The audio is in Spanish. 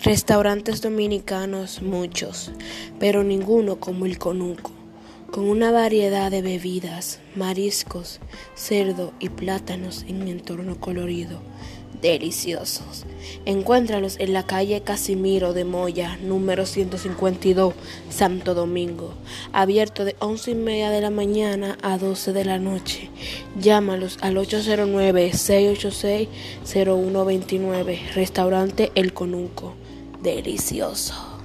Restaurantes dominicanos muchos, pero ninguno como el Conuco, con una variedad de bebidas, mariscos, cerdo y plátanos en entorno colorido, deliciosos. Encuéntralos en la calle Casimiro de Moya, número 152, Santo Domingo, abierto de once y media de la mañana a 12 de la noche. Llámalos al 809-686-0129, restaurante El Conuco delicioso.